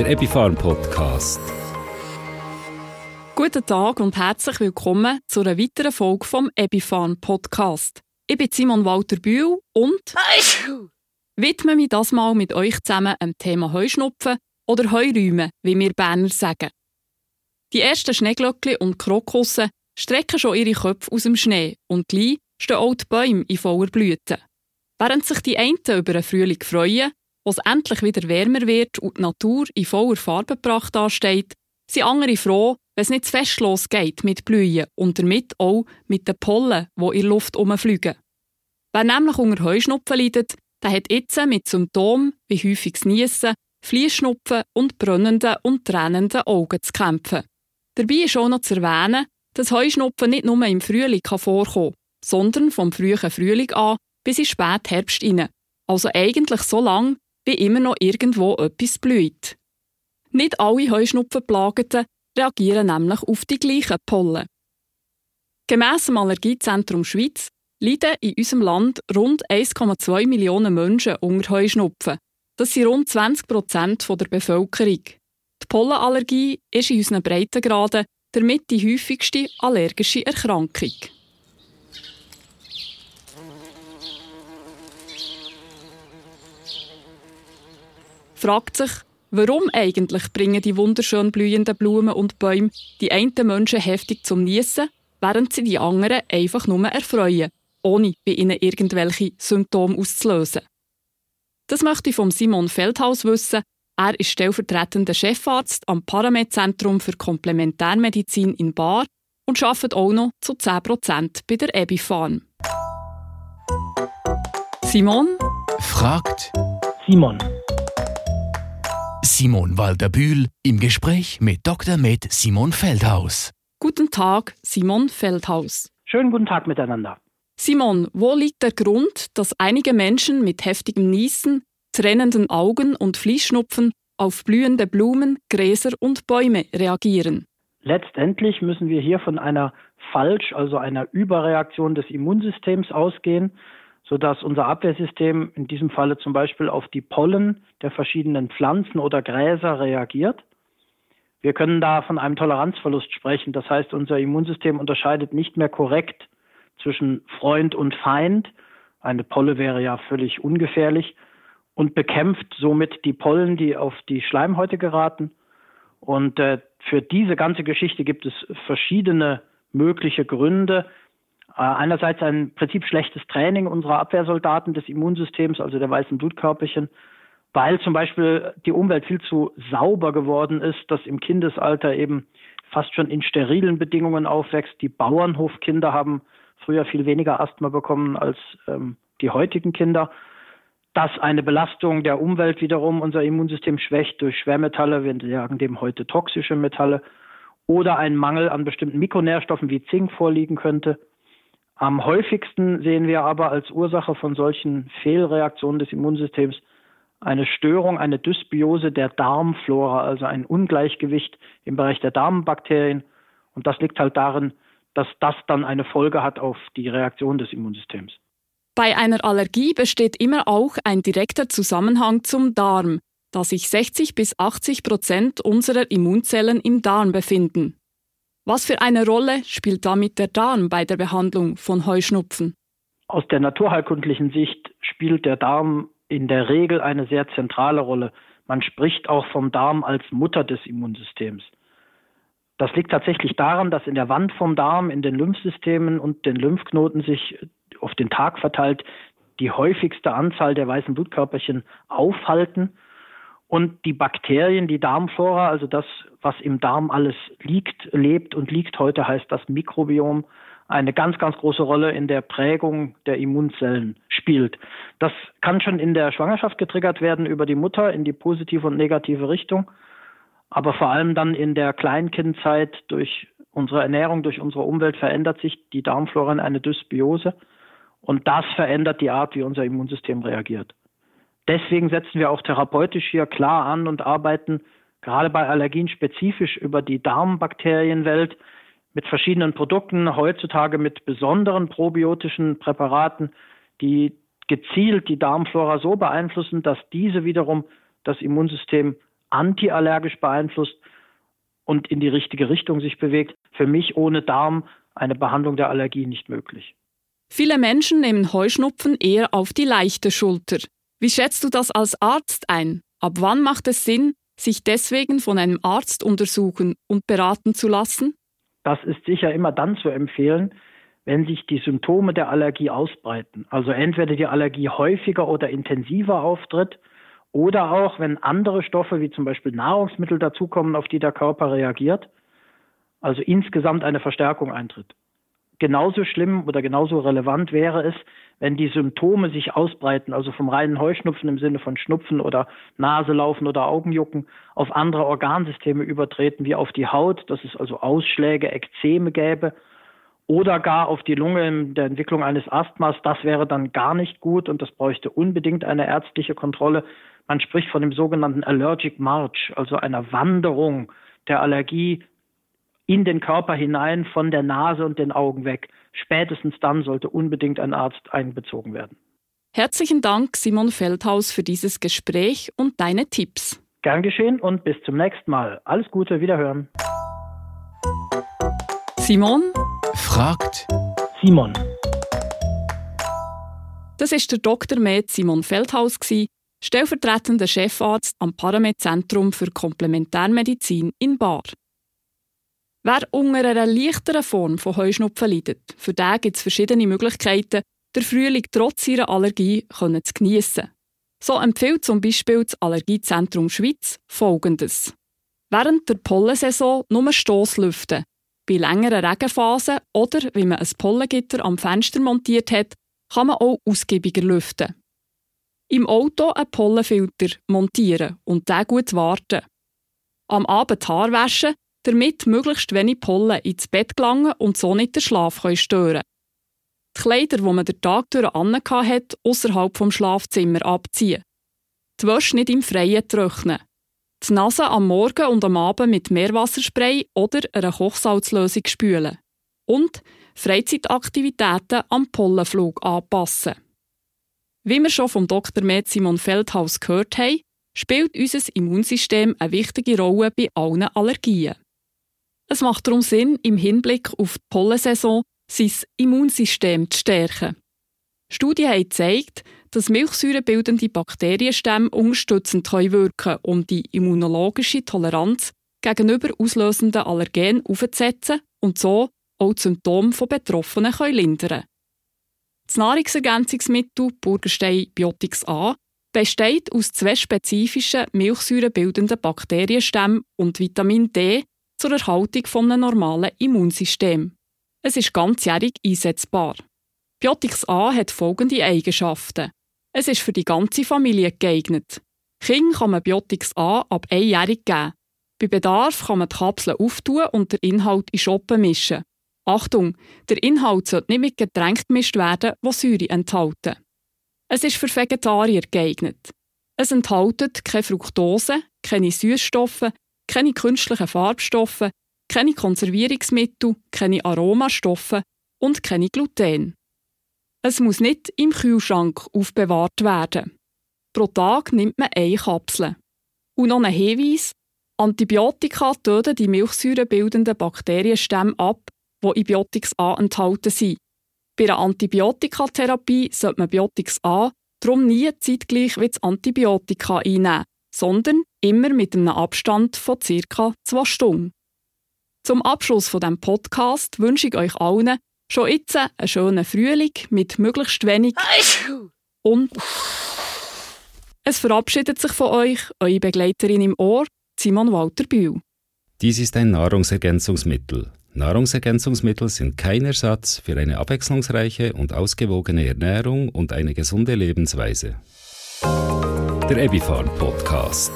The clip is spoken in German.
der Epifarm Podcast. Guten Tag und herzlich willkommen zu einer weiteren Folge vom Epifarm Podcast. Ich bin Simon Walter Bühl und widme mich das mal mit euch zusammen am Thema Heuschnupfen oder Heuräume, wie wir Berner sagen. Die ersten Schneeglöckchen und Krokusse strecken schon ihre Köpfe aus dem Schnee und gleich stehen auch die Bäume in voller Blüte. Während sich die einen über den Frühling freuen, wo es endlich wieder wärmer wird und die Natur in voller Farbenpracht ansteht, sind andere froh, wenn es nicht zu fest losgeht mit Blühen und damit auch mit den Pollen, die in der Luft herumfliegen. Wer nämlich unter Heuschnupfen leidet, der hat jetzt mit Symptomen wie häufiges Niesen, Fließschnupfen und brennenden und tränenden Augen zu kämpfen. Dabei ist auch noch zu erwähnen, dass Heuschnupfen nicht nur im Frühling vorkommen kann, sondern vom frühen Frühling an bis in spät Herbst hinein. Also eigentlich so lang, wie immer noch irgendwo etwas blüht. Nicht alle Heuschnupfenplageten reagieren nämlich auf die gleichen Pollen. Gemäss dem Allergiezentrum Schweiz leiden in unserem Land rund 1,2 Millionen Menschen unter Heuschnupfen. Das sind rund 20 Prozent der Bevölkerung. Die Pollenallergie ist in unseren Breitengraden damit die häufigste allergische Erkrankung. Fragt sich, warum eigentlich bringen die wunderschön blühenden Blumen und Bäume die einen Menschen heftig zum Niesen, während sie die anderen einfach nur erfreuen, ohne bei ihnen irgendwelche Symptome auszulösen. Das möchte ich von Simon Feldhaus wissen. Er ist stellvertretender Chefarzt am Paramed-Zentrum für Komplementärmedizin in Bar und arbeitet auch noch zu 10% bei der Ebi Farm. Simon fragt Simon. Simon Walter-Bühl im Gespräch mit Dr. Med Simon Feldhaus. Guten Tag, Simon Feldhaus. Schönen guten Tag miteinander. Simon, wo liegt der Grund, dass einige Menschen mit heftigem Niesen, trennenden Augen und Fließschnupfen auf blühende Blumen, Gräser und Bäume reagieren? Letztendlich müssen wir hier von einer Falsch, also einer Überreaktion des Immunsystems ausgehen, sodass unser Abwehrsystem in diesem Falle zum Beispiel auf die Pollen der verschiedenen Pflanzen oder Gräser reagiert. Wir können da von einem Toleranzverlust sprechen. Das heißt, unser Immunsystem unterscheidet nicht mehr korrekt zwischen Freund und Feind. Eine Polle wäre ja völlig ungefährlich und bekämpft somit die Pollen, die auf die Schleimhäute geraten. Und äh, für diese ganze Geschichte gibt es verschiedene mögliche Gründe. Äh, einerseits ein Prinzip schlechtes Training unserer Abwehrsoldaten des Immunsystems, also der weißen Blutkörperchen, weil zum Beispiel die Umwelt viel zu sauber geworden ist, dass im Kindesalter eben fast schon in sterilen Bedingungen aufwächst. Die Bauernhofkinder haben früher viel weniger Asthma bekommen als ähm, die heutigen Kinder. Dass eine Belastung der Umwelt wiederum unser Immunsystem schwächt durch Schwermetalle, wir sagen dem heute toxische Metalle, oder ein Mangel an bestimmten Mikronährstoffen wie Zink vorliegen könnte. Am häufigsten sehen wir aber als Ursache von solchen Fehlreaktionen des Immunsystems eine Störung, eine Dysbiose der Darmflora, also ein Ungleichgewicht im Bereich der Darmbakterien. Und das liegt halt darin, dass das dann eine Folge hat auf die Reaktion des Immunsystems. Bei einer Allergie besteht immer auch ein direkter Zusammenhang zum Darm, da sich 60 bis 80 Prozent unserer Immunzellen im Darm befinden. Was für eine Rolle spielt damit der Darm bei der Behandlung von Heuschnupfen? Aus der naturheilkundlichen Sicht spielt der Darm in der Regel eine sehr zentrale Rolle. Man spricht auch vom Darm als Mutter des Immunsystems. Das liegt tatsächlich daran, dass in der Wand vom Darm, in den Lymphsystemen und den Lymphknoten sich auf den Tag verteilt die häufigste Anzahl der weißen Blutkörperchen aufhalten und die Bakterien, die Darmflora, also das, was im Darm alles liegt, lebt und liegt heute, heißt das Mikrobiom, eine ganz, ganz große Rolle in der Prägung der Immunzellen spielt. Das kann schon in der Schwangerschaft getriggert werden über die Mutter in die positive und negative Richtung aber vor allem dann in der Kleinkindzeit durch unsere Ernährung, durch unsere Umwelt verändert sich die Darmflora in eine Dysbiose und das verändert die Art, wie unser Immunsystem reagiert. Deswegen setzen wir auch therapeutisch hier klar an und arbeiten gerade bei Allergien spezifisch über die Darmbakterienwelt mit verschiedenen Produkten, heutzutage mit besonderen probiotischen Präparaten, die gezielt die Darmflora so beeinflussen, dass diese wiederum das Immunsystem antiallergisch beeinflusst und in die richtige Richtung sich bewegt, für mich ohne Darm eine Behandlung der Allergie nicht möglich. Viele Menschen nehmen Heuschnupfen eher auf die leichte Schulter. Wie schätzt du das als Arzt ein? Ab wann macht es Sinn, sich deswegen von einem Arzt untersuchen und beraten zu lassen? Das ist sicher immer dann zu empfehlen, wenn sich die Symptome der Allergie ausbreiten. Also entweder die Allergie häufiger oder intensiver auftritt oder auch wenn andere Stoffe wie zum Beispiel Nahrungsmittel dazukommen, auf die der Körper reagiert. Also insgesamt eine Verstärkung eintritt genauso schlimm oder genauso relevant wäre es, wenn die Symptome sich ausbreiten, also vom reinen Heuschnupfen im Sinne von Schnupfen oder Naselaufen oder Augenjucken auf andere Organsysteme übertreten, wie auf die Haut, dass es also Ausschläge, Ekzeme gäbe oder gar auf die Lunge in der Entwicklung eines Asthmas. Das wäre dann gar nicht gut und das bräuchte unbedingt eine ärztliche Kontrolle. Man spricht von dem sogenannten Allergic March, also einer Wanderung der Allergie in den Körper hinein, von der Nase und den Augen weg. Spätestens dann sollte unbedingt ein Arzt einbezogen werden. Herzlichen Dank, Simon Feldhaus, für dieses Gespräch und deine Tipps. Gern geschehen und bis zum nächsten Mal. Alles Gute, wiederhören. Simon fragt Simon. Das ist der Dr. Med Simon Feldhaus, stellvertretender Chefarzt am Paramed Zentrum für Komplementärmedizin in Bar. Wer unter einer leichteren Form von Heuschnupfen leidet, für den gibt es verschiedene Möglichkeiten, den Frühling trotz ihrer Allergie zu geniessen. So empfiehlt zum Beispiel das Allergiezentrum Schweiz Folgendes. Während der Pollensaison nur Stosslüften. Bei längeren Regenphasen oder, wie man ein Pollengitter am Fenster montiert hat, kann man auch ausgiebiger lüften. Im Auto einen Pollenfilter montieren und den gut warten. Am Abend Haar waschen damit möglichst wenig Pollen ins Bett gelangen und so nicht den Schlaf stören Die Kleider, die man den Tag durch hat, außerhalb vom Schlafzimmer abziehen. Die Wäsche nicht im Freien trocknen. Die Nase am Morgen und am Abend mit Meerwasserspray oder einer Kochsalzlösung spülen. Und Freizeitaktivitäten am Pollenflug anpassen. Wie wir schon vom Dr. Med Simon Feldhaus gehört haben, spielt unser Immunsystem eine wichtige Rolle bei allen Allergien. Es macht darum Sinn, im Hinblick auf die Pollensaison sein Immunsystem zu stärken. Studien haben gezeigt, dass milchsäurebildende Bakterienstämme unterstützend wirken können, um die immunologische Toleranz gegenüber auslösenden Allergenen aufzusetzen und so auch die Symptome von Betroffenen lindern Das Nahrungsergänzungsmittel Burgerstein Biotics A besteht aus zwei spezifischen milchsäurebildenden Bakterienstämmen und Vitamin D zur Erhaltung eines normalen Immunsystems. Es ist ganzjährig einsetzbar. Biotics A hat folgende Eigenschaften. Es ist für die ganze Familie geeignet. Kind kann man Biotics A ab einjährig geben. Bei Bedarf kann man die Kapseln auftun und den Inhalt in Schoppen mischen. Achtung, der Inhalt sollte nicht mit Getränken gemischt werden, die Säure enthalten. Es ist für Vegetarier geeignet. Es enthält keine Fructose, keine Süßstoffe, keine künstlichen Farbstoffe, keine Konservierungsmittel, keine Aromastoffe und keine Gluten. Es muss nicht im Kühlschrank aufbewahrt werden. Pro Tag nimmt man eine Kapsel. Und noch ein Hinweis: Antibiotika töten die milchsäurebildenden Bakterienstämme ab, die in Biotics A enthalten sind. Bei einer Antibiotikatherapie sollte man Biotics A darum nie zeitgleich wie das Antibiotika einnehmen, sondern immer mit einem Abstand von ca. zwei Stunden. Zum Abschluss von dem Podcast wünsche ich euch allen schon jetzt einen schönen Frühling mit möglichst wenig und es verabschiedet sich von euch eure Begleiterin im Ohr, Simon Walter Bühl. Dies ist ein Nahrungsergänzungsmittel. Nahrungsergänzungsmittel sind kein Ersatz für eine abwechslungsreiche und ausgewogene Ernährung und eine gesunde Lebensweise. Der Ebifarm Podcast.